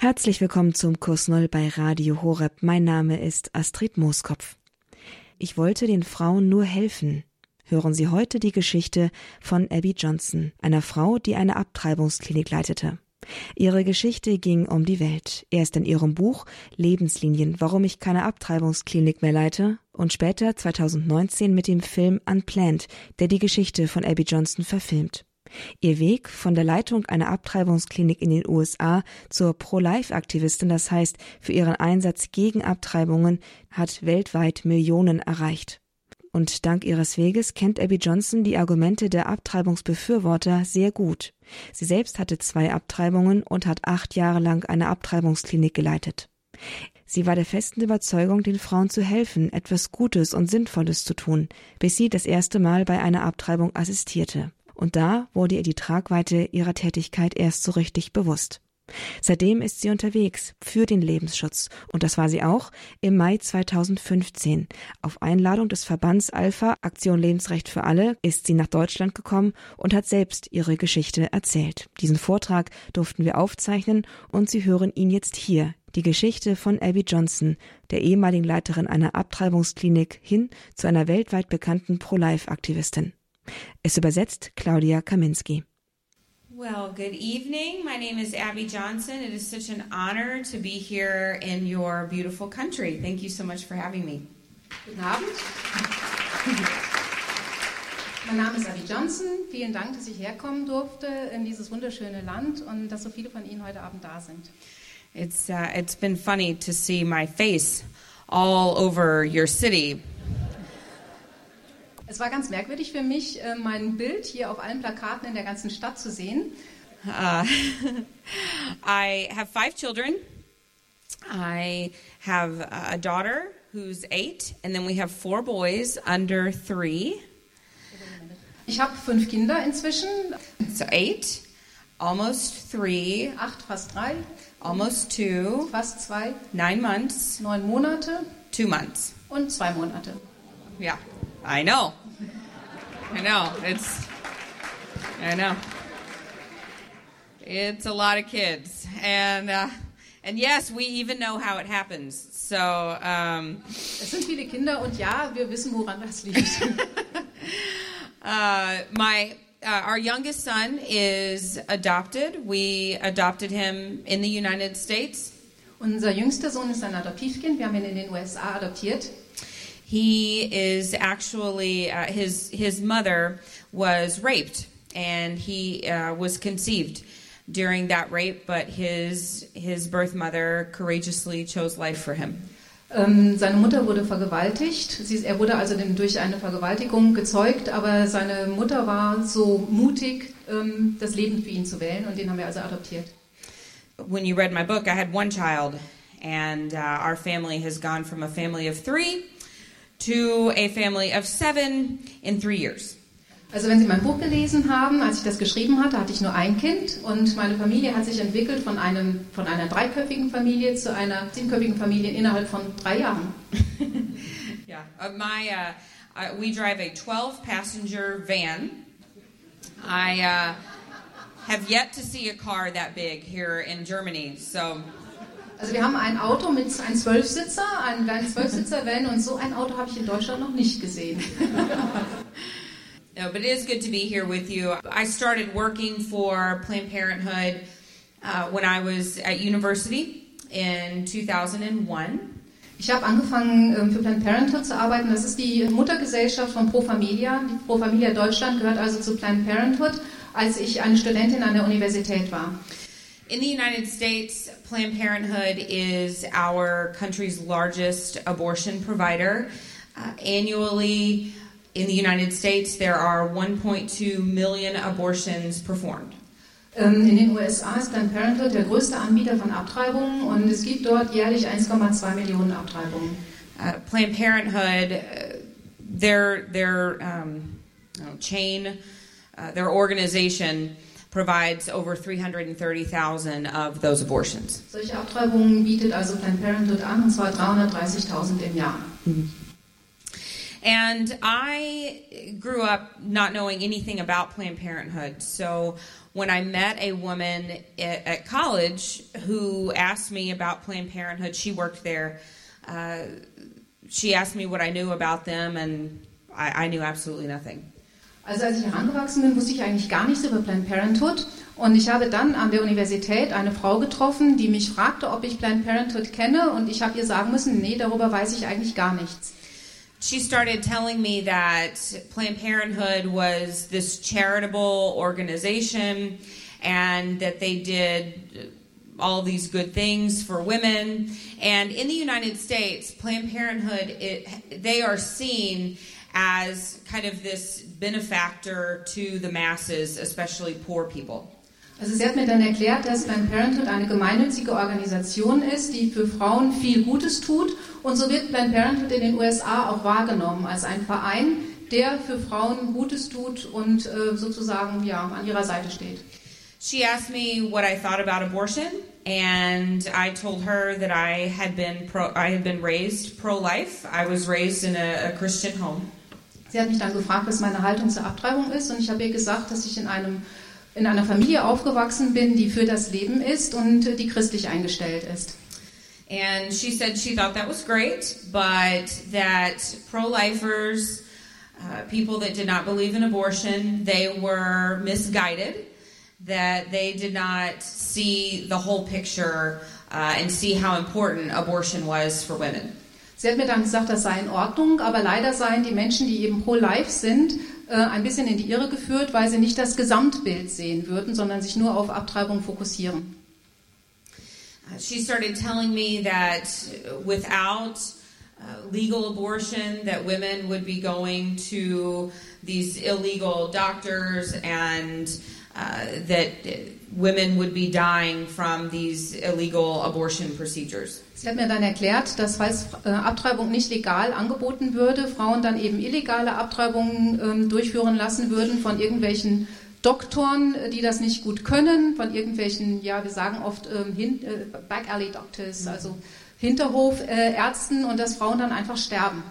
Herzlich willkommen zum Kurs Null bei Radio Horeb. Mein Name ist Astrid Mooskopf. Ich wollte den Frauen nur helfen. Hören Sie heute die Geschichte von Abby Johnson, einer Frau, die eine Abtreibungsklinik leitete. Ihre Geschichte ging um die Welt. Erst in ihrem Buch Lebenslinien, warum ich keine Abtreibungsklinik mehr leite und später 2019 mit dem Film Unplanned, der die Geschichte von Abby Johnson verfilmt. Ihr Weg von der Leitung einer Abtreibungsklinik in den USA zur Pro-Life-Aktivistin, das heißt für ihren Einsatz gegen Abtreibungen, hat weltweit Millionen erreicht. Und dank ihres Weges kennt Abby Johnson die Argumente der Abtreibungsbefürworter sehr gut. Sie selbst hatte zwei Abtreibungen und hat acht Jahre lang eine Abtreibungsklinik geleitet. Sie war der festen Überzeugung, den Frauen zu helfen, etwas Gutes und Sinnvolles zu tun, bis sie das erste Mal bei einer Abtreibung assistierte und da wurde ihr die Tragweite ihrer Tätigkeit erst so richtig bewusst. Seitdem ist sie unterwegs für den Lebensschutz und das war sie auch im Mai 2015. Auf Einladung des Verbands Alpha Aktion Lebensrecht für alle ist sie nach Deutschland gekommen und hat selbst ihre Geschichte erzählt. Diesen Vortrag durften wir aufzeichnen und Sie hören ihn jetzt hier. Die Geschichte von Abby Johnson, der ehemaligen Leiterin einer Abtreibungsklinik, hin zu einer weltweit bekannten Pro-Life-Aktivistin. Es übersetzt Claudia Kaminski. Well, good evening. My name is Abby Johnson. It is such an honor to be here in your beautiful country. Thank you so much for having me. Guten Abend. Mein Name ist Abby Johnson. Vielen Dank, dass ich herkommen durfte in dieses wunderschöne Land und dass so viele von Ihnen heute Abend da sind. It's uh, it's been funny to see my face all over your city Es war ganz merkwürdig für mich, äh, mein Bild hier auf allen Plakaten in der ganzen Stadt zu sehen. Uh, I have five children. I have a daughter who's eight, and then we have four boys under three. Ich habe fünf Kinder inzwischen. So eight, almost three, acht, fast drei, almost two, fast zwei, nine months, neun Monate, two months, und zwei Monate. Yeah. I know. I know. It's. I know. It's a lot of kids, and uh, and yes, we even know how it happens. So. Um, es sind viele Kinder und ja, wir wissen, woran das liegt. uh, my. Uh, our youngest son is adopted. We adopted him in the United States. Unser jüngster Sohn ist ein Adoptivkind. Wir haben ihn in den USA adoptiert. He is actually uh, his his mother was raped and he uh, was conceived during that rape, but his his birth mother courageously chose life for him. Ähm, seine Mutter wurde vergewaltigt. Sie, er wurde also durch eine Vergewaltigung gezeugt, aber seine Mutter war so mutig, ähm, das Leben für ihn zu wählen und den haben wir also adoptiert. When you read my book, I had one child, and uh, our family has gone from a family of three to a family of seven in three years. Also wenn Sie mein Buch gelesen haben, als ich das geschrieben hatte, hatte ich nur ein Kind und meine Familie hat sich entwickelt von, einem, von einer dreiköpfigen Familie zu einer siebenköpfigen Familie innerhalb von drei Jahren. yeah, uh, my uh, we drive a 12-passenger van. I uh, have yet to see a car that big here in Germany, so. Also wir haben ein Auto mit einem Zwölfsitzer, einen kleinen Zwölfsitzer-Van und so ein Auto habe ich in Deutschland noch nicht gesehen. no, but it is good to be here with you. I started working for Planned Parenthood uh, when I was at university in 2001. Ich habe angefangen ähm, für Planned Parenthood zu arbeiten. Das ist die Muttergesellschaft von Pro Familia. Die Pro Familia Deutschland gehört also zu Planned Parenthood, als ich eine Studentin an der Universität war. In the United States, Planned Parenthood is our country's largest abortion provider. Uh, annually, in the United States, there are 1.2 million abortions performed. Ähm, in den USA ist Planned Parenthood der größte Anbieter von Abtreibungen und es gibt dort jährlich 1,2 Millionen Abtreibungen. Uh, Planned Parenthood, uh, their their um, chain, uh, their organization provides over 330,000 of those abortions. Solche Abtreibungen bietet also Planned Parenthood an, und zwar 330.000 im Jahr. And I grew up not knowing anything about Planned Parenthood. So when I met a woman at, at college who asked me about Planned Parenthood. She worked there. Uh, she asked me what I knew about them, and I, I knew absolutely nothing. Also als ich herangewachsen bin, wusste ich eigentlich gar nichts über Planned Parenthood. Und ich habe dann an der Universität eine Frau getroffen, die mich fragte, ob ich Planned Parenthood kenne. Und ich habe ihr sagen müssen, nee, darüber weiß ich eigentlich gar nichts. She started telling me that Planned Parenthood was this charitable organization and that they did all these good things for women. And in the United States, Planned Parenthood, it, they are seen as kind of this benefactor to the masses, especially poor people. Also sie hat mir dann erklärt, dass Planned Parenthood eine gemeinnützige Organisation ist, die für Frauen viel Gutes tut. Und so wird Planned Parenthood in den USA auch wahrgenommen als ein Verein, der für Frauen Gutes tut und äh, sozusagen ja, an ihrer Seite steht. She asked me what I thought about abortion, and I told her that I had been pro, I had been raised pro-life. I was raised in a, a Christian home. Sie hat mich dann gefragt, was meine Haltung zur Abtreibung ist, und ich habe ihr gesagt, dass ich in einem in einer Familie aufgewachsen bin, die für das Leben ist und die christlich eingestellt ist. And she said she thought that was great, but that pro-lifers, uh, people that did not believe in abortion, they were misguided. That they did not see the whole picture uh, and see how important abortion was for women. Sie hat mir dann gesagt, das sei in Ordnung, aber leider seien die Menschen, die eben pro-life sind, äh, ein bisschen in die Irre geführt, weil sie nicht das Gesamtbild sehen würden, sondern sich nur auf Abtreibung fokussieren. Uh, she started telling me that without uh, legal abortion, that women would be going to these illegal doctors and uh, that women would be dying from these illegal abortion procedures. Sie hat mir dann erklärt, dass falls äh, Abtreibung nicht legal angeboten würde, Frauen dann eben illegale Abtreibungen ähm, durchführen lassen würden von irgendwelchen Doktoren, die das nicht gut können, von irgendwelchen, ja, wir sagen oft ähm, hin, äh, Back Alley Doctors, mhm. also Hinterhofärzten, äh, und dass Frauen dann einfach sterben.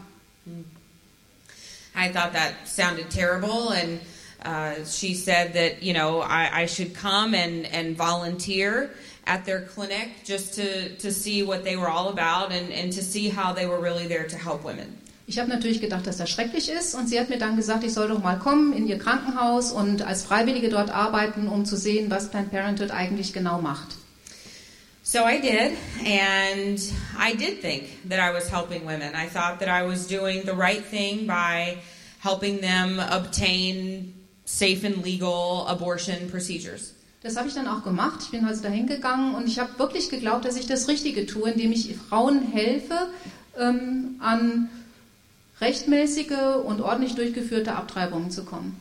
I thought that sounded terrible and uh, she said that you know I, I should come and, and volunteer at their clinic just to, to see what they were all about and, and to see how they were really there to help women. Ich habe natürlich gedacht, dass das schrecklich ist und sie hat mir dann gesagt, ich soll doch mal kommen in ihr Krankenhaus und als Freiwillige dort arbeiten, um zu sehen, was Planned Parenthood eigentlich genau macht. So I did, and I did think that I was helping women. I thought that I was doing the right thing by helping them obtain safe and legal abortion procedures. Das habe ich dann auch gemacht. Ich bin also dahin gegangen und ich habe wirklich geglaubt, dass ich das Richtige tue, indem ich Frauen helfe, ähm, an rechtmäßige und ordentlich durchgeführte Abtreibungen zu kommen.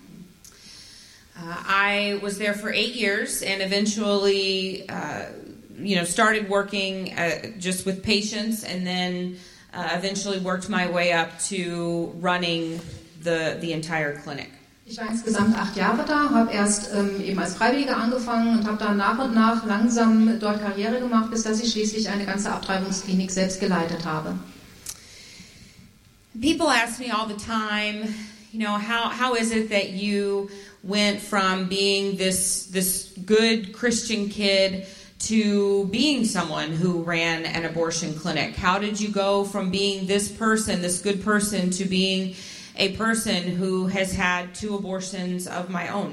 Uh, I was there for eight years and eventually, uh, you know, started working uh, just with patients and then uh, eventually worked my way up to running the, the entire clinic. Ich war insgesamt acht Jahre da, habe erst ähm, eben als Freiwillige angefangen und habe dann nach und nach langsam dort Karriere gemacht, bis dass ich schließlich eine ganze Abtreibungsklinik selbst geleitet habe. People ask me all the time, you know, how, how is it that you went from being this, this good Christian kid to being someone who ran an abortion clinic? How did you go from being this person, this good person, to being a person who has had two abortions of my own.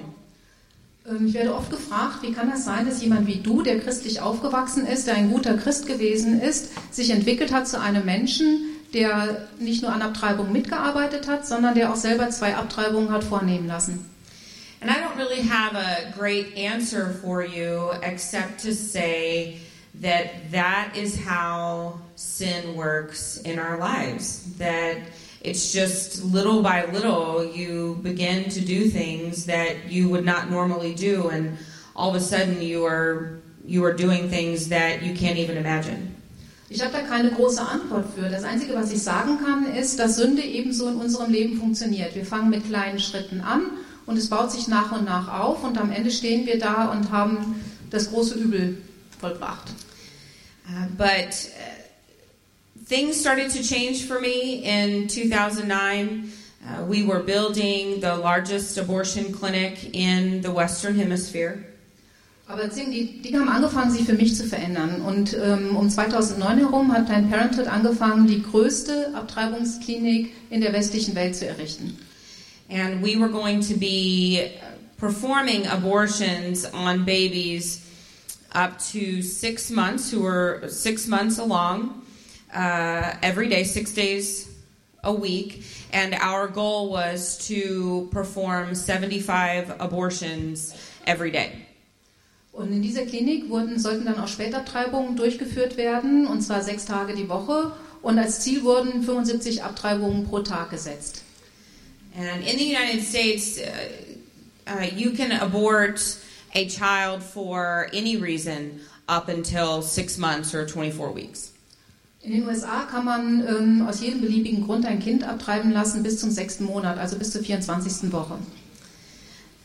Ähm, ich werde oft gefragt, wie kann das sein, dass jemand wie du, der christlich aufgewachsen ist, der ein guter Christ gewesen ist, sich entwickelt hat zu einem Menschen, der nicht nur an Abtreibung mitgearbeitet hat, sondern der auch selber zwei Abtreibungen hat vornehmen lassen. And I don't really have a great answer for you except to say that that is how sin works in our lives. That it's just little by little you begin to do things that you would not normally do and all of a sudden you are you are doing things that you can't even imagine. Ich habe da keine große Antwort für. Das Einzige, was ich sagen kann, ist, dass Sünde ebenso in unserem Leben funktioniert. Wir fangen mit kleinen Schritten an und es baut sich nach und nach auf und am Ende stehen wir da und haben das große Übel vollbracht. Uh, but uh, things started to change for me in 2009. Uh, we were building the largest abortion clinic in the Western Hemisphere. Aber die Dinge haben angefangen, sich für mich zu verändern. Und ähm, um 2009 herum hat Planned Parenthood angefangen, die größte Abtreibungsklinik in der westlichen Welt zu errichten. And we were going to be performing abortions on babies up to six months, who were six months along, uh, every day, six days a week. And our goal was to perform 75 abortions every day. Und in dieser Klinik wurden, sollten dann auch Spätabtreibungen durchgeführt werden, und zwar sechs Tage die Woche. Und als Ziel wurden 75 Abtreibungen pro Tag gesetzt. And in the United States, uh, uh, you can abort a child for any reason up until six months or 24 weeks. In den USA kann man ähm, aus jedem beliebigen Grund ein Kind abtreiben lassen bis zum sechsten Monat, also bis zur 24. Woche.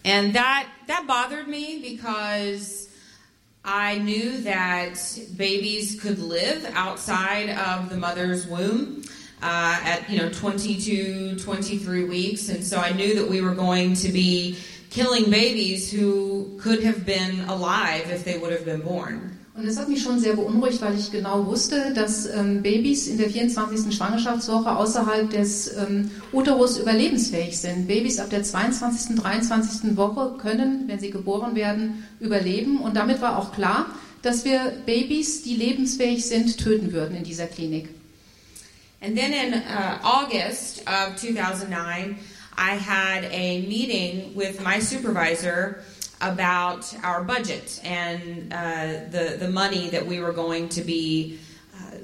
And that that bothered me because I knew that babies could live outside of the mother's womb uh, at you know 22, 23 weeks, and so I knew that we were going to be killing babies who could have been alive if they would have been born. Und das hat mich schon sehr beunruhigt, weil ich genau wusste, dass ähm, Babys in der 24. Schwangerschaftswoche außerhalb des ähm, Uterus überlebensfähig sind. Babys ab der 22., 23. Woche können, wenn sie geboren werden, überleben. Und damit war auch klar, dass wir Babys, die lebensfähig sind, töten würden in dieser Klinik. And then in uh, August of 2009, I had a meeting with my supervisor about our budget and uh, the, the money that we were going to be uh,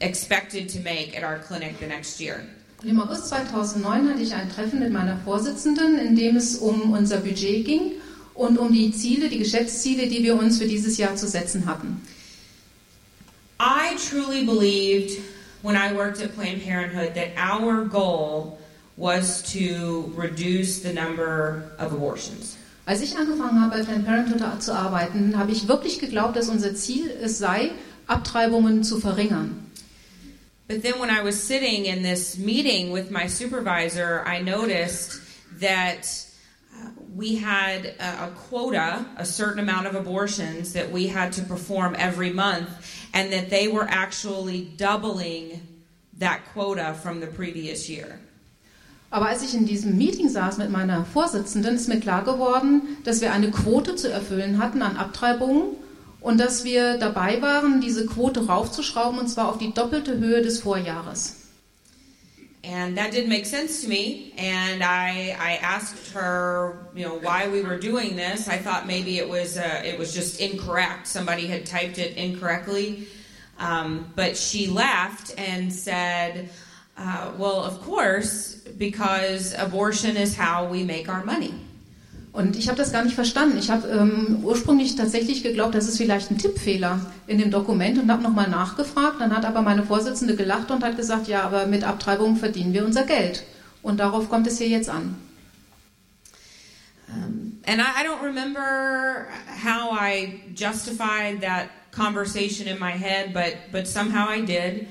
expected to make at our clinic the next year. Im August 2009 hatte ich ein Treffen mit meiner Vorsitzenden, in dem es um unser Budget ging und um die Ziele, die Geschäftsziele, die wir uns für dieses Jahr zu setzen hatten. I truly believed when I worked at Planned Parenthood that our goal was to reduce the number of abortions. Als ich angefangen habe, bei Planned Parenthood zu arbeiten, habe ich wirklich geglaubt, dass unser Ziel es sei, Abtreibungen zu verringern. But then when I was sitting in this meeting with my supervisor, I noticed that uh, we had a, a quota, a certain amount of abortions that we had to perform every month, and that they were actually doubling that quota from the previous year. Aber als ich in diesem Meeting saß mit meiner Vorsitzenden, ist mir klar geworden, dass wir eine Quote zu erfüllen hatten an Abtreibungen und dass wir dabei waren, diese Quote raufzuschrauben und zwar auf die doppelte Höhe des Vorjahres. And that didn't make sense to me. And I, I asked her, you know, why we were doing this. I thought maybe it was, uh, it was just incorrect. Somebody had typed it incorrectly. Um, but she laughed and said, uh, well, of course, because abortion is how we make our money. Und ich habe das gar nicht verstanden. Ich habe ähm, ursprünglich tatsächlich geglaubt, das ist vielleicht ein Tippfehler in dem Dokument und habe nochmal nachgefragt. Dann hat aber meine Vorsitzende gelacht und hat gesagt, ja, aber mit Abtreibung verdienen wir unser Geld. Und darauf kommt es hier jetzt an. Um, and I, I don't remember how I justified that conversation in my head, but but somehow I did.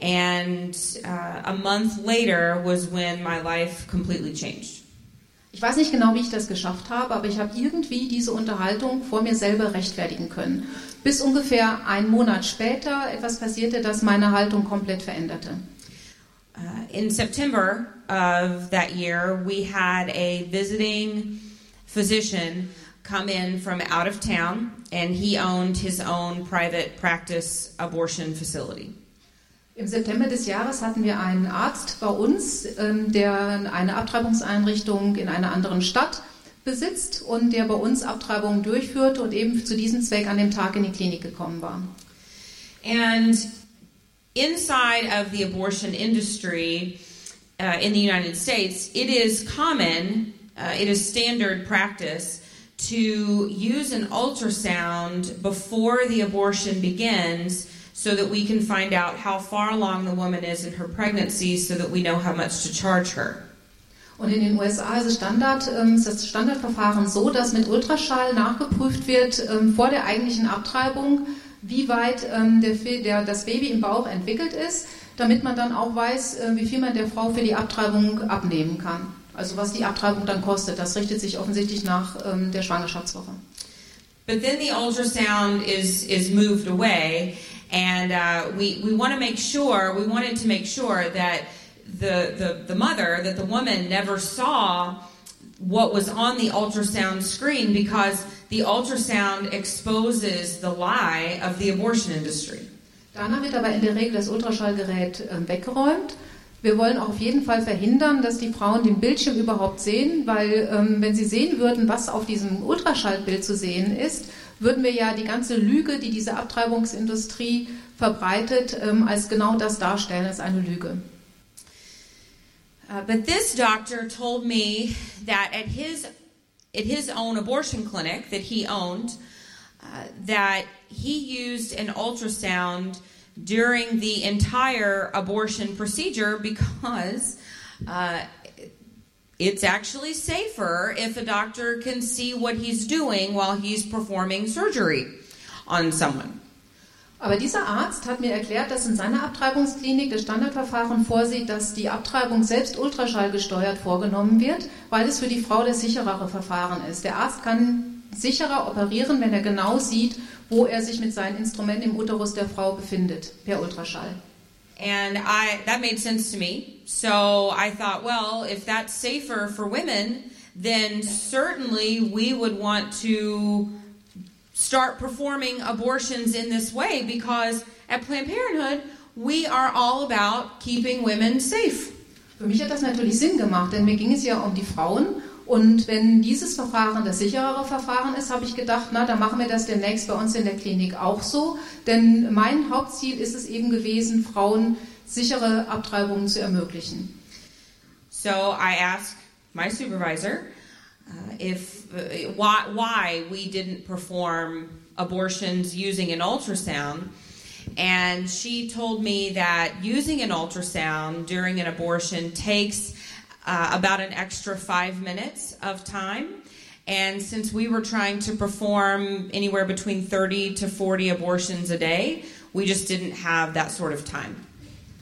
And uh, a month later was when my life completely changed. Ich weiß nicht genau, wie ich das geschafft habe, aber ich habe irgendwie diese Unterhaltung vor mir selber rechtfertigen können. Bis ungefähr einen Monat später etwas passierte, das meine Haltung komplett veränderte. Uh, in September of that year, we had a visiting physician come in from out of town, and he owned his own private practice abortion facility. Im September des Jahres hatten wir einen Arzt bei uns, ähm, der eine Abtreibungseinrichtung in einer anderen Stadt besitzt und der bei uns Abtreibungen durchführte und eben zu diesem Zweck an dem Tag in die Klinik gekommen war. And inside of the abortion industry uh, in the United States, it is common, uh, it is standard practice to use an ultrasound before the abortion begins so that we can find out how far along the woman is in her pregnancy so that we know how much to charge her. Und in den USA ist, Standard, ähm, ist das Standardverfahren so, dass mit Ultraschall nachgeprüft wird ähm, vor der eigentlichen Abtreibung, wie weit ähm, der, der, das Baby im Bauch entwickelt ist, damit man dann auch weiß, äh, wie viel man der Frau für die Abtreibung abnehmen kann. Also was die Abtreibung dann kostet. Das richtet sich offensichtlich nach ähm, der Schwangerschaftswoche. But then the ultrasound is is moved away, and uh, we we want to make sure we wanted to make sure that the, the the mother that the woman never saw what was on the ultrasound screen because the ultrasound exposes the lie of the abortion industry. Danach wird aber in der Regel das Ultraschallgerät äh, weggeräumt. Wir wollen auch auf jeden Fall verhindern, dass die Frauen den Bildschirm überhaupt sehen, weil ähm, wenn sie sehen würden, was auf diesem Ultraschallbild zu sehen ist, würden wir ja die ganze Lüge, die diese Abtreibungsindustrie verbreitet, ähm, als genau das darstellen, als eine Lüge. Uh, but this doctor told me that at his at his own abortion clinic that he owned, uh, that he used an ultrasound during the entire abortion procedure because uh, it's actually safer if a doctor can see what he's doing while he's performing surgery on someone. Aber dieser Arzt hat mir erklärt, dass in seiner Abtreibungsklinik das Standardverfahren vorsieht, dass die Abtreibung selbst ultraschallgesteuert vorgenommen wird, weil es für die Frau das sicherere Verfahren ist. Der Arzt kann sicherer operieren, wenn er genau sieht, wo er sich mit seinen Instrumenten im Uterus der Frau befindet, per Ultraschall. And I that made sense to me. So I thought, well, if that's safer for women, then certainly we would want to start performing abortions in this way because at Planned Parenthood, we are all about keeping women safe. Für mich hat das natürlich Sinn gemacht, denn mir ging es ja um die Frauen Und wenn dieses Verfahren das sicherere Verfahren ist, habe ich gedacht, na, dann machen wir das demnächst bei uns in der Klinik auch so. Denn mein Hauptziel ist es eben gewesen, Frauen sichere Abtreibungen zu ermöglichen. So I asked my supervisor uh, if uh, why, why we didn't perform abortions using an ultrasound. And she told me that using an ultrasound during an abortion takes uh, about an extra five minutes of time. And since we were trying to perform anywhere between 30 to 40 abortions a day, we just didn't have that sort of time.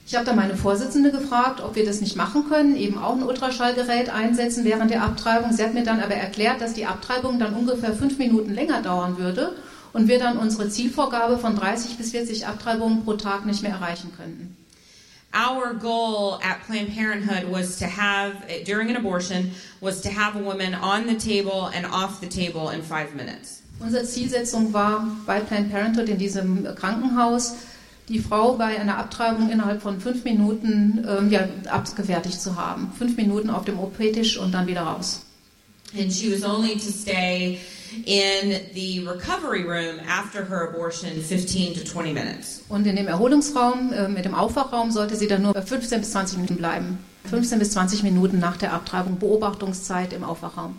Ich habe da meine Vorsitzende gefragt, ob wir das nicht machen können, eben auch ein Ultraschallgerät einsetzen während der Abtreibung. Sie hat mir dann aber erklärt, dass die Abtreibung dann ungefähr fünf Minuten länger dauern würde und wir dann unsere Zielvorgabe von 30 bis 40 Abtreibungen pro Tag nicht mehr erreichen könnten. Our goal at Planned Parenthood was to have, during an abortion, was to have a woman on the table and off the table in five minutes. Unsere Zielsetzung war bei Planned Parenthood in diesem Krankenhaus, die Frau bei einer Abtreibung innerhalb von fünf Minuten ähm, ja, abgefertigt zu haben. Fünf Minuten auf dem OP-Tisch und dann wieder raus. And she was only to stay in the recovery room after her abortion 15 to 20 minutes. Und in dem Erholungsraum, äh, mit dem Aufwachraum, sollte sie dann nur 15 bis 20 Minuten bleiben. 15 bis 20 Minuten nach der Abtreibung, Beobachtungszeit im Aufwachraum.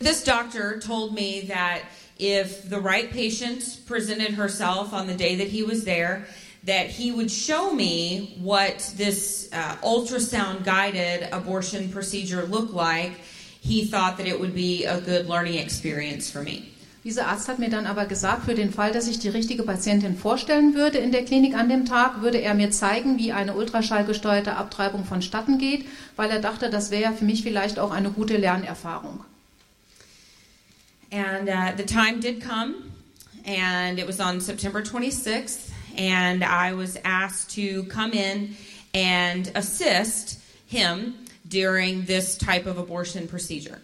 This doctor told me that if the right patient presented herself on the day that he was there, that he would show me what this uh, ultrasound guided abortion procedure looked like he thought that it would be a good learning experience for me. Dieser Arzt hat mir dann aber gesagt, für den Fall, dass ich die richtige Patientin vorstellen würde in der Klinik an dem Tag, würde er mir zeigen, wie eine ultraschallgesteuerte Abtreibung vonstatten geht, weil er dachte, das wäre für mich vielleicht auch eine gute Lernerfahrung. And uh, the time did come, and it was on September 26th, and I was asked to come in and assist him during this type of abortion procedure.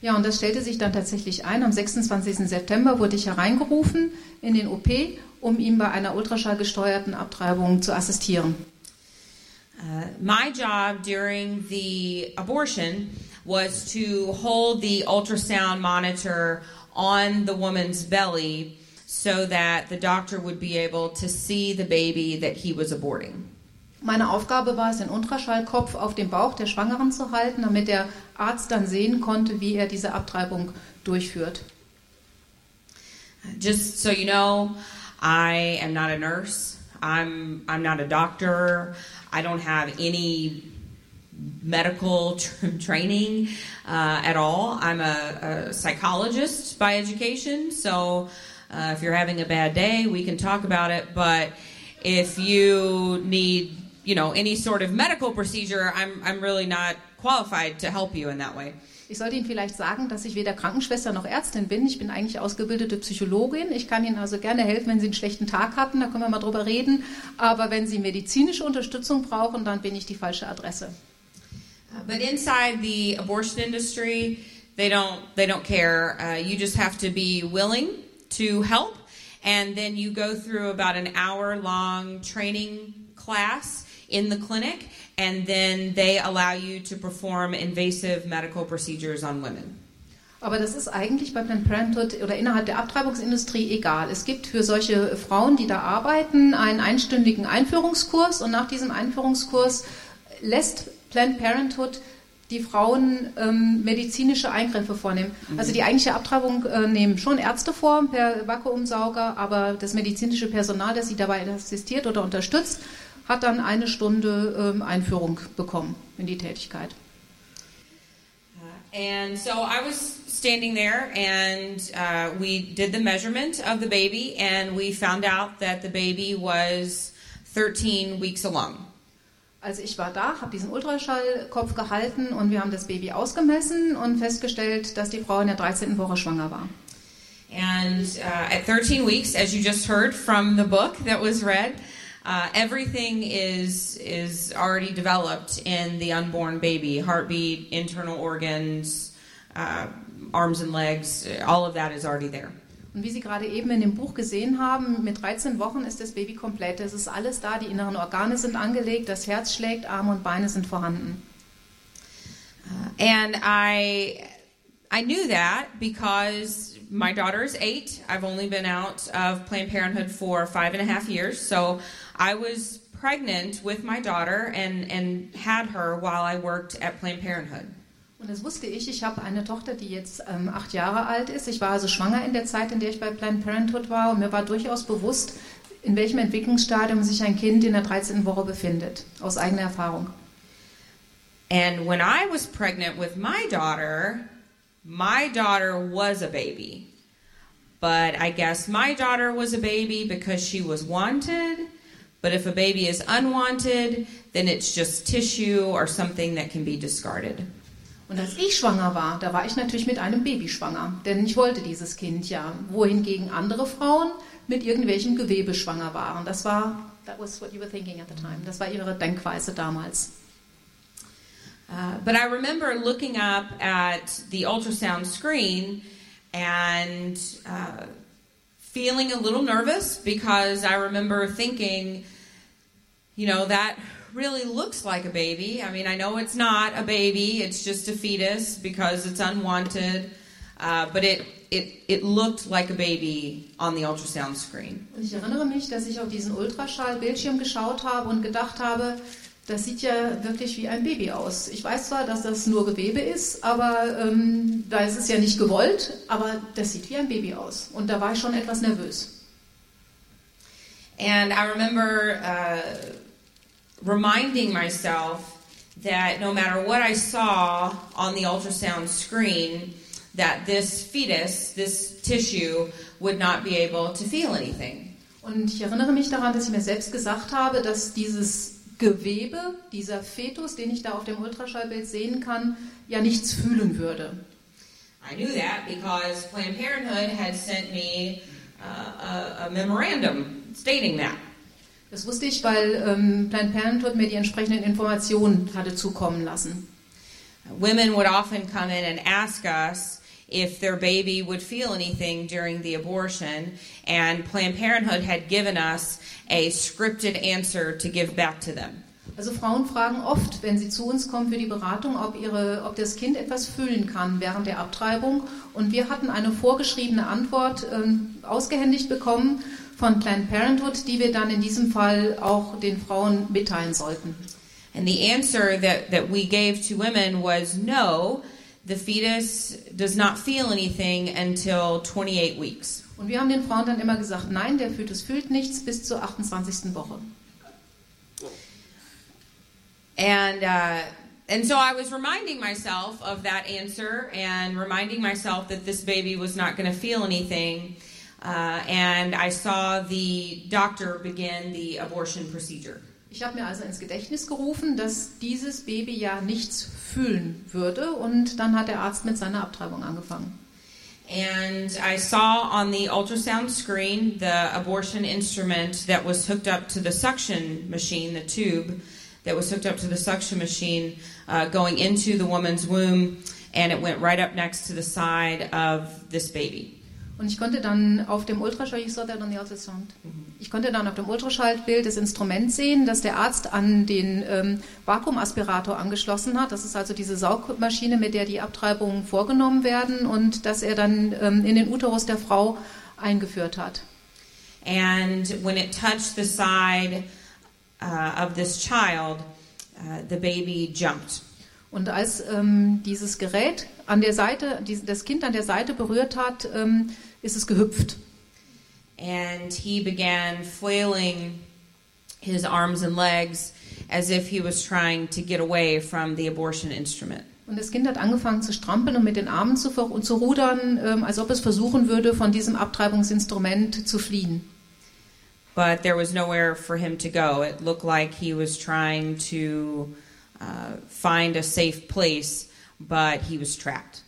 Ja, und das stellte sich dann tatsächlich ein. Am 26. September wurde ich hereingerufen in den OP, um ihm bei einer ultraschallgesteuerten Abtreibung zu assistieren. Uh, my job during the abortion was to hold the ultrasound monitor on the woman's belly so that the doctor would be able to see the baby that he was aborting. Meine Aufgabe war es, den Ultraschallkopf auf dem Bauch der Schwangeren zu halten, damit der Arzt dann sehen konnte, wie er diese Abtreibung durchführt. Just so you know, I am not a nurse. I'm I'm not a doctor. I don't have any medical training uh, at all. I'm a, a, psychologist by education, so uh, if you're having a bad day, we can talk about it. But if you need you know any sort of medical procedure, I'm I'm really not qualified to help you in that way. Ich sollte Ihnen vielleicht sagen, dass ich weder Krankenschwester noch Ärztin bin. Ich bin eigentlich ausgebildete Psychologin. Ich kann Ihnen also gerne helfen, wenn Sie einen schlechten Tag hatten. Da können wir mal drüber reden. Aber wenn Sie medizinische Unterstützung brauchen, dann bin ich die falsche Adresse. Uh, But inside the abortion industry, they don't they don't care. Uh, you just have to be willing to help, and then you go through about an hour long training class in the clinic, and then they allow you to perform invasive medical procedures on women. Aber das ist eigentlich bei Planned Parenthood oder innerhalb der Abtreibungsindustrie egal. Es gibt für solche Frauen, die da arbeiten, einen einstündigen Einführungskurs und nach diesem Einführungskurs lässt Planned Parenthood die Frauen ähm, medizinische Eingriffe vornehmen. Also die eigentliche Abtreibung äh, nehmen schon Ärzte vor per Vakuumsauger, aber das medizinische Personal, das sie dabei assistiert oder unterstützt, hat dann eine Stunde ähm, Einführung bekommen in die Tätigkeit. And so I was standing there, and uh, we did the measurement of the baby, and we found out that the baby was 13 weeks along. Also ich war da, habe diesen Ultraschallkopf gehalten und wir haben das Baby ausgemessen und festgestellt, dass die Frau in der 13. Woche schwanger war. And uh, at 13 weeks, as you just heard from the book that was read, uh, everything is is already developed in the unborn baby: heartbeat, internal organs, uh, arms and legs. All of that is already there. Und wie Sie gerade eben in dem Buch gesehen haben, mit 13 Wochen ist das Baby komplett. Es ist alles da, die inneren Organe sind angelegt, das Herz schlägt, Arme und Beine sind vorhanden. Uh, and I I knew that because my daughter is eight. I've only been out of Planned Parenthood for five and a half years, so I was pregnant with my daughter and and had her while I worked at Planned Parenthood. Und das wusste ich. Ich habe eine Tochter, die jetzt ähm, acht Jahre alt ist. Ich war also schwanger in der Zeit, in der ich bei Planned Parenthood war. Und mir war durchaus bewusst, in welchem Entwicklungsstadium sich ein Kind in der 13. Woche befindet. Aus eigener Erfahrung. And when I was pregnant with my daughter, my daughter was a baby. But I guess my daughter was a baby because she was wanted. But if a baby is unwanted, then it's just tissue or something that can be discarded. Und als ich schwanger war, da war ich natürlich mit einem Baby schwanger, denn ich wollte dieses Kind ja. Wohingegen andere Frauen mit irgendwelchem Gewebe schwanger waren. Das war, that was what you were thinking at the time. Das war ihre Denkweise damals. Uh, but I remember looking up at the ultrasound screen and uh, feeling a little nervous because I remember thinking, you know, that really looks like a baby. I mean, I know it's not a baby, it's just a fetus because it's unwanted. Uh, but it, it, it looked like a baby on the ultrasound screen. Und ich erinnere mich, dass ich auf diesen Ultraschallbildschirm geschaut habe und gedacht habe, das sieht ja wirklich wie ein Baby aus. Ich weiß zwar, dass das nur Gewebe ist, aber ähm, da ist es ja nicht gewollt, aber das sieht wie ein Baby aus. Und da war ich schon etwas nervös. And I remember uh, reminding myself that no matter what I saw on the ultrasound screen, that this fetus, this tissue, would not be able to feel anything. Und ich erinnere mich daran, dass ich mir selbst gesagt habe, dass dieses Gewebe, dieser Fetus, den ich da auf dem Ultraschallbild sehen kann, ja nichts fühlen würde. I knew that because Planned Parenthood had sent me uh, a, a memorandum stating that. Das wusste ich, weil ähm, Planned Parenthood mir die entsprechenden Informationen hatte zukommen lassen. Women would often come in and ask us if their baby would feel anything during the abortion, and Planned Parenthood had given us a scripted answer to give back to them. Also Frauen fragen oft, wenn sie zu uns kommen für die Beratung, ob, ihre, ob das Kind etwas fühlen kann während der Abtreibung. Und wir hatten eine vorgeschriebene Antwort ähm, ausgehändigt bekommen von Planned Parenthood, die wir dann in diesem Fall auch den Frauen mitteilen sollten. And the answer that, that we gave to women was no, the fetus does not feel anything until 28 weeks. Und wir haben den Frauen dann immer gesagt, nein, der Fötus fühlt nichts bis zur 28. Woche. And uh, and so I was reminding myself of that answer and reminding myself that this baby was not going to feel anything. Uh, and I saw the doctor begin the abortion procedure. Ich habe mir also ins Gedächtnis gerufen, dass dieses Baby ja nichts fühlen würde und dann hat der Arzt mit seiner Abtreibung angefangen. And I saw on the ultrasound screen the abortion instrument that was hooked up to the suction machine, the tube that was hooked up to the suction machine uh, going into the woman's womb, and it went right up next to the side of this baby. Und ich konnte dann auf dem Ultraschall, ich saw that on the ultrasound. Ich konnte dann auf dem Ultraschallbild das Instrument sehen, das der Arzt an den ähm, Vakuumaspirator angeschlossen hat. Das ist also diese Saugmaschine, mit der die Abtreibungen vorgenommen werden und das er dann ähm, in den Uterus der Frau eingeführt hat. And when it touched the side uh, of this child, uh, the baby jumped. Und als ähm, dieses Gerät an der Seite, die, das Kind an der Seite berührt hat, ähm, ist es gehüpft. And he began flailing his arms and legs as if he was trying to get away from the abortion instrument. Und das Kind hat angefangen zu strampeln und mit den Armen zu, und zu rudern, ähm, als ob es versuchen würde, von diesem Abtreibungsinstrument zu fliehen. But there was nowhere for him to go. It looked like he was trying to uh, find a safe place, but he was trapped.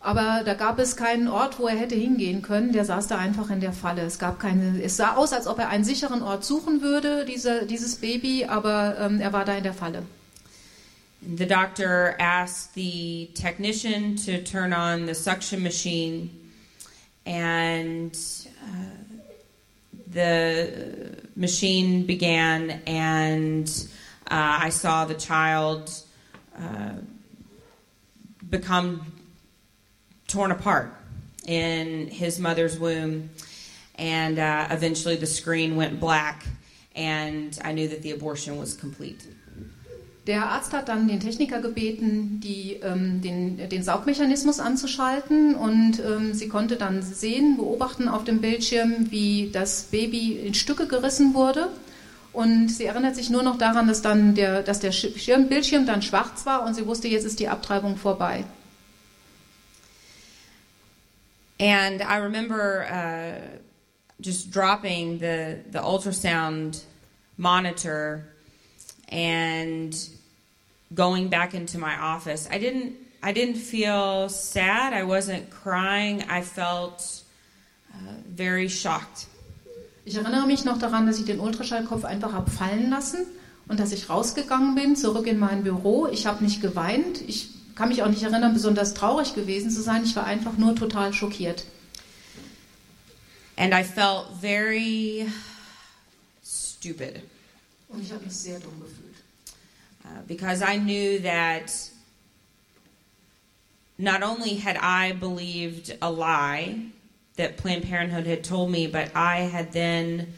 Aber da gab es keinen Ort, wo er hätte hingehen können. Der saß da einfach in der Falle. Es gab keine. Es sah aus, als ob er einen sicheren Ort suchen würde, diese, dieses Baby, aber ähm, er war da in der Falle. The doctor asked the technician to turn on the suction machine, and uh, the machine began, and uh, I saw the child uh, become torn apart in his mother's womb, and uh, eventually the screen went black, and I knew that the abortion was complete. Der Arzt hat dann den Techniker gebeten, die, ähm, den, den, Saugmechanismus anzuschalten und ähm, sie konnte dann sehen, beobachten auf dem Bildschirm, wie das Baby in Stücke gerissen wurde. Und sie erinnert sich nur noch daran, dass, dann der, dass der Schirm, Bildschirm dann schwarz war und sie wusste, jetzt ist die Abtreibung vorbei. And I remember uh, just dropping the, the ultrasound monitor and going back into my office. I didn't I didn't feel sad. I wasn't crying. I felt uh, very shocked. Ich erinnere mich noch daran, dass ich den Ultraschallkopf einfach habe fallen lassen und dass ich rausgegangen bin, zurück in mein Büro. Ich habe nicht geweint. Ich kann mich auch nicht erinnern, besonders traurig gewesen zu sein. Ich war einfach nur total schockiert. And I felt very stupid. Und ich habe mich sehr dumm gefühlt. Uh, because I knew that not only had I believed a lie that Planned Parenthood had told me, but I had then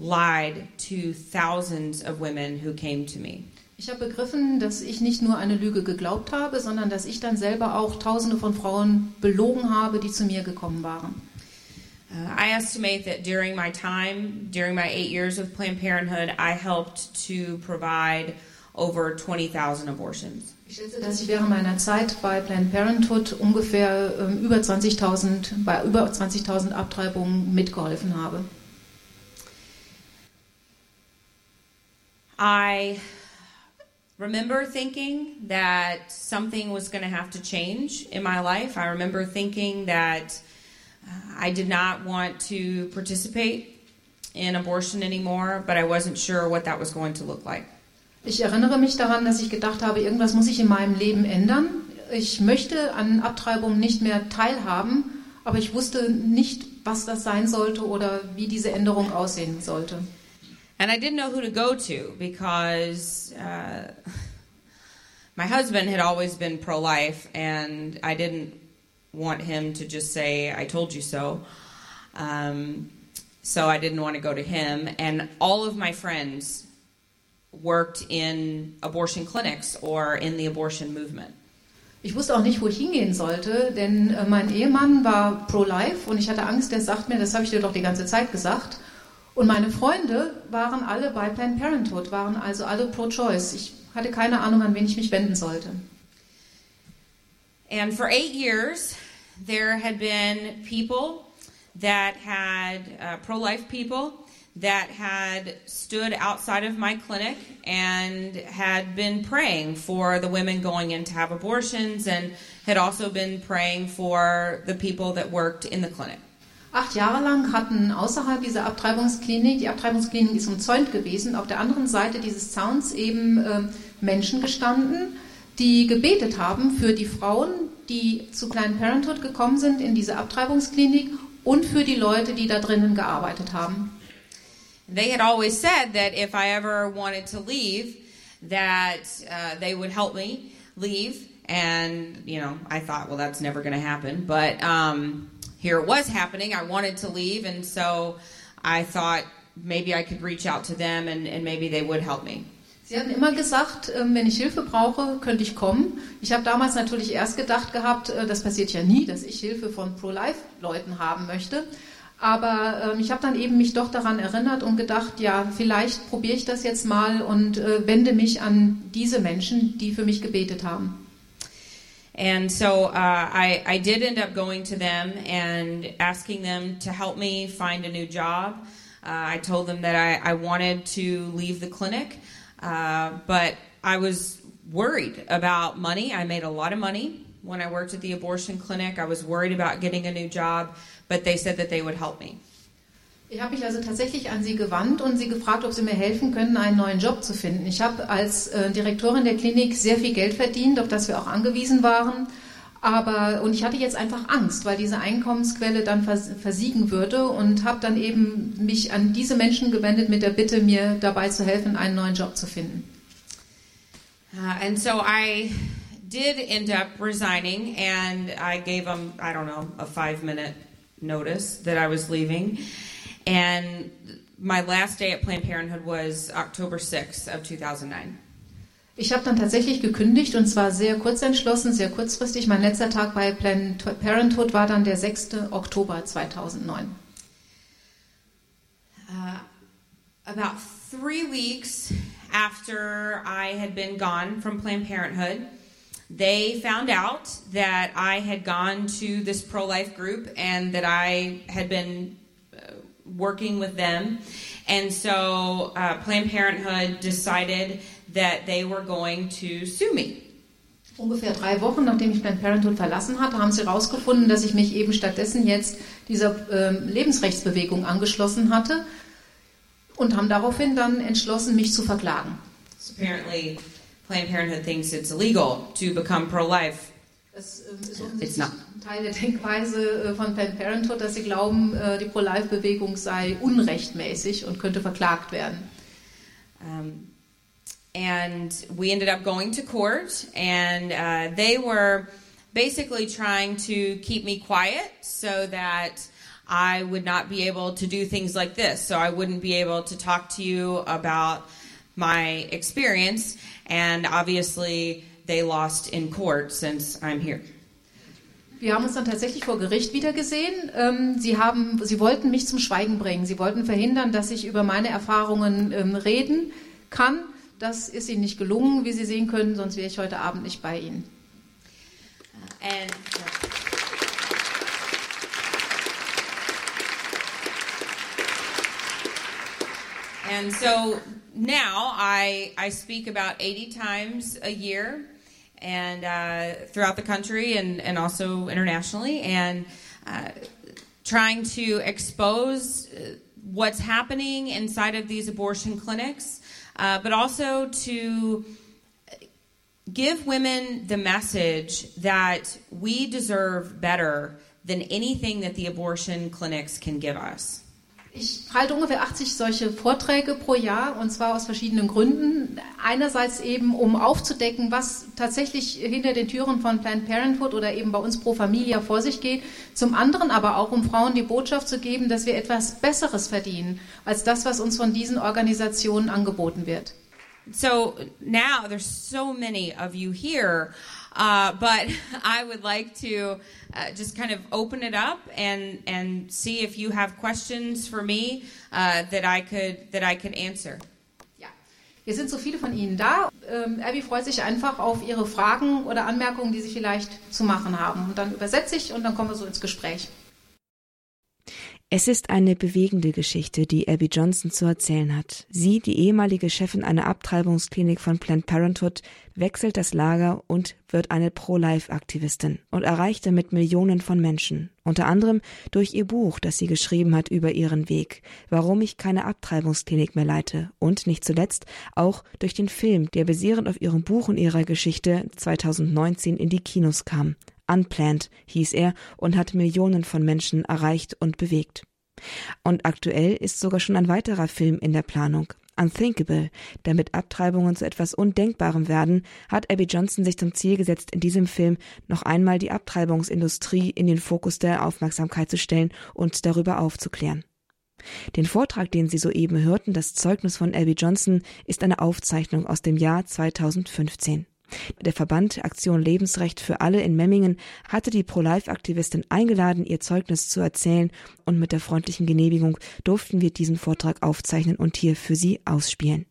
lied to thousands of women who came to me. Ich habe begriffen, dass ich nicht nur eine Lüge geglaubt habe, sondern dass ich dann selber auch Tausende von Frauen belogen habe, die zu mir gekommen waren. Uh, I estimate that during my time, during my eight years with Planned Parenthood, I helped to provide over 20,000 abortions. Ich schätze, dass ich während meiner Zeit bei Planned Parenthood ungefähr ähm, über 20.000 bei über 20.000 Abtreibungen mitgeholfen habe. I remember thinking that something was going to have to change in my life. I remember thinking that uh, I did not want to participate in abortion anymore, but I wasn't sure what that was going to look like. Ich erinnere mich daran, dass ich gedacht habe, irgendwas muss ich in meinem Leben ändern. Ich möchte an Abtreibung nicht mehr teilhaben, aber ich wusste nicht, was das sein sollte oder wie diese Änderung aussehen sollte. And I didn't know who to go to because uh, my husband had always been pro life, and I didn't want him to just say, I told you so. Um, so I didn't want to go to him. And all of my friends worked in abortion clinics or in the abortion movement. Ich wusste auch nicht, wo ich hingehen sollte, denn äh, mein Ehemann war pro-life und ich hatte Angst, der sagt mir, das habe ich dir doch die ganze Zeit gesagt. Und meine Freunde waren alle bei Planned Parenthood, waren also alle pro-choice. Ich hatte keine Ahnung, an wen ich mich wenden sollte. And for eight years, there had been people that had, uh, pro life people, that had stood outside of my clinic and had been praying for the women going in to have abortions and had also been praying for the people that worked in the clinic. Acht Jahre lang hatten außerhalb dieser Abtreibungsklinik, die Abtreibungsklinik ist umzäunt gewesen, auf der anderen Seite dieses Zauns eben äh, Menschen gestanden, die gebetet haben für die Frauen, die zu Planned Parenthood gekommen sind in diese Abtreibungsklinik und für die Leute, die da drinnen gearbeitet haben. They had always said that if I ever wanted to leave, that uh, they would help me leave. And, you know, I thought, well, that's never going to happen. But um, here was happening. I wanted to leave. And so I thought maybe I could reach out to them and, and maybe they would help me. Sie hatten immer gesagt, ähm, wenn ich Hilfe brauche, könnte ich kommen. Ich habe damals natürlich erst gedacht gehabt, äh, das passiert ja nie, dass ich Hilfe von Pro-Life-Leuten haben möchte. Aber ähm, ich habe dann eben mich doch daran erinnert und gedacht, ja, vielleicht probiere ich das jetzt mal und äh, wende mich an diese Menschen, die für mich gebetet haben. And so uh, I, I did end up going to them and asking them to help me find a new job. Uh, I told them that I, I wanted to leave the clinic, uh, but I was worried about money. I made a lot of money when I worked at the abortion clinic. I was worried about getting a new job but they said that they would help me. Ich habe mich also tatsächlich an sie gewandt und sie gefragt, ob sie mir helfen können, einen neuen Job zu finden. Ich habe als äh, Direktorin der Klinik sehr viel Geld verdient, auf das wir auch angewiesen waren. Aber, und ich hatte jetzt einfach Angst, weil diese Einkommensquelle dann vers versiegen würde und habe dann eben mich an diese Menschen gewendet mit der Bitte, mir dabei zu helfen, einen neuen Job zu finden. Uh, and so I did end up resigning and I gave them, I don't know, a five minute notice that I was leaving. And my last day at Planned Parenthood was October 6th of 2009. Ich habe dann tatsächlich gekündigt und zwar sehr kurz entschlossen, sehr kurzfristig. Mein letzter Tag bei Planned Parenthood war dann der 6. Oktober 2009. Uh, about three weeks after I had been gone from Planned Parenthood, they found out that I had gone to this pro life group and that I had been working with them. And so uh, Planned Parenthood decided that they were going to sue me. Ungefähr drei Wochen nachdem ich Planned Parenthood verlassen hatte, haben sie herausgefunden, dass ich mich eben stattdessen jetzt dieser ähm, Lebensrechtsbewegung angeschlossen hatte und haben daraufhin dann entschlossen, mich zu verklagen. So apparently Planned Parenthood thinks it's illegal to become pro-life. Das äh, ist not. Teil der Denkweise äh, von Planned Parenthood, dass sie glauben, äh, die Pro-Life-Bewegung sei unrechtmäßig und könnte verklagt werden. Um, and we ended up going to court, and uh, they were basically trying to keep me quiet so that I would not be able to do things like this. So I wouldn't be able to talk to you about my experience. And obviously, they lost in court since I'm here. Wir haben uns dann tatsächlich vor Gericht wiedergesehen. Ähm, sie, haben, sie wollten mich zum Schweigen bringen. Sie wollten verhindern, dass ich über meine Erfahrungen ähm, reden kann. Das ist ihnen nicht gelungen, wie Sie sehen können, sonst wäre ich heute Abend nicht bei Ihnen. And, And so now I, I speak about 80 times a year and uh, throughout the country and, and also internationally and uh, trying to expose uh, what's happening inside of these abortion clinics, uh, but also to give women the message that we deserve better than anything that the abortion clinics can give us. Ich halte ungefähr 80 solche Vorträge pro Jahr und zwar aus verschiedenen Gründen. Einerseits eben, um aufzudecken, was tatsächlich hinter den Türen von Planned Parenthood oder eben bei uns Pro Familia vor sich geht. Zum anderen aber auch, um Frauen die Botschaft zu geben, dass wir etwas Besseres verdienen als das, was uns von diesen Organisationen angeboten wird. So now there's so many of you here. Uh, but I would like to uh, just kind of open it up and and see if you have questions for me uh, that I could that I could answer. Ja, wir sind so viele von Ihnen da. Ähm, Abby freut sich einfach auf Ihre Fragen oder Anmerkungen, die Sie vielleicht zu machen haben. Und dann übersetze ich und dann kommen wir so ins Gespräch. Es ist eine bewegende Geschichte, die Abby Johnson zu erzählen hat. Sie, die ehemalige Chefin einer Abtreibungsklinik von Planned Parenthood, wechselt das Lager und wird eine Pro-Life-Aktivistin und erreicht damit Millionen von Menschen. Unter anderem durch ihr Buch, das sie geschrieben hat über ihren Weg, warum ich keine Abtreibungsklinik mehr leite und nicht zuletzt auch durch den Film, der basierend auf ihrem Buch und ihrer Geschichte 2019 in die Kinos kam. Unplanned hieß er und hat Millionen von Menschen erreicht und bewegt. Und aktuell ist sogar schon ein weiterer Film in der Planung. Unthinkable, damit Abtreibungen zu etwas Undenkbarem werden, hat Abby Johnson sich zum Ziel gesetzt, in diesem Film noch einmal die Abtreibungsindustrie in den Fokus der Aufmerksamkeit zu stellen und darüber aufzuklären. Den Vortrag, den Sie soeben hörten, das Zeugnis von Abby Johnson, ist eine Aufzeichnung aus dem Jahr 2015. Der Verband Aktion Lebensrecht für alle in Memmingen hatte die Pro-Life-Aktivistin eingeladen, ihr Zeugnis zu erzählen und mit der freundlichen Genehmigung durften wir diesen Vortrag aufzeichnen und hier für Sie ausspielen.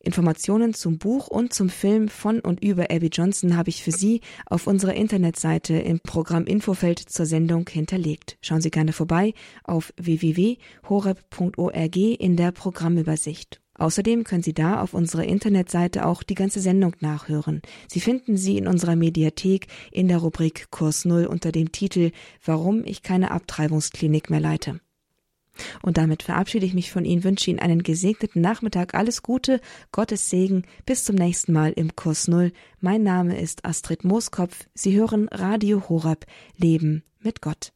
Informationen zum Buch und zum Film von und über Abby Johnson habe ich für Sie auf unserer Internetseite im Programm Infofeld zur Sendung hinterlegt. Schauen Sie gerne vorbei auf www.horeb.org in der Programmübersicht. Außerdem können Sie da auf unserer Internetseite auch die ganze Sendung nachhören. Sie finden sie in unserer Mediathek in der Rubrik Kurs Null unter dem Titel Warum ich keine Abtreibungsklinik mehr leite. Und damit verabschiede ich mich von Ihnen, wünsche Ihnen einen gesegneten Nachmittag, alles Gute, Gottes Segen, bis zum nächsten Mal im Kurs Null. Mein Name ist Astrid Mooskopf. Sie hören Radio Horab, Leben mit Gott.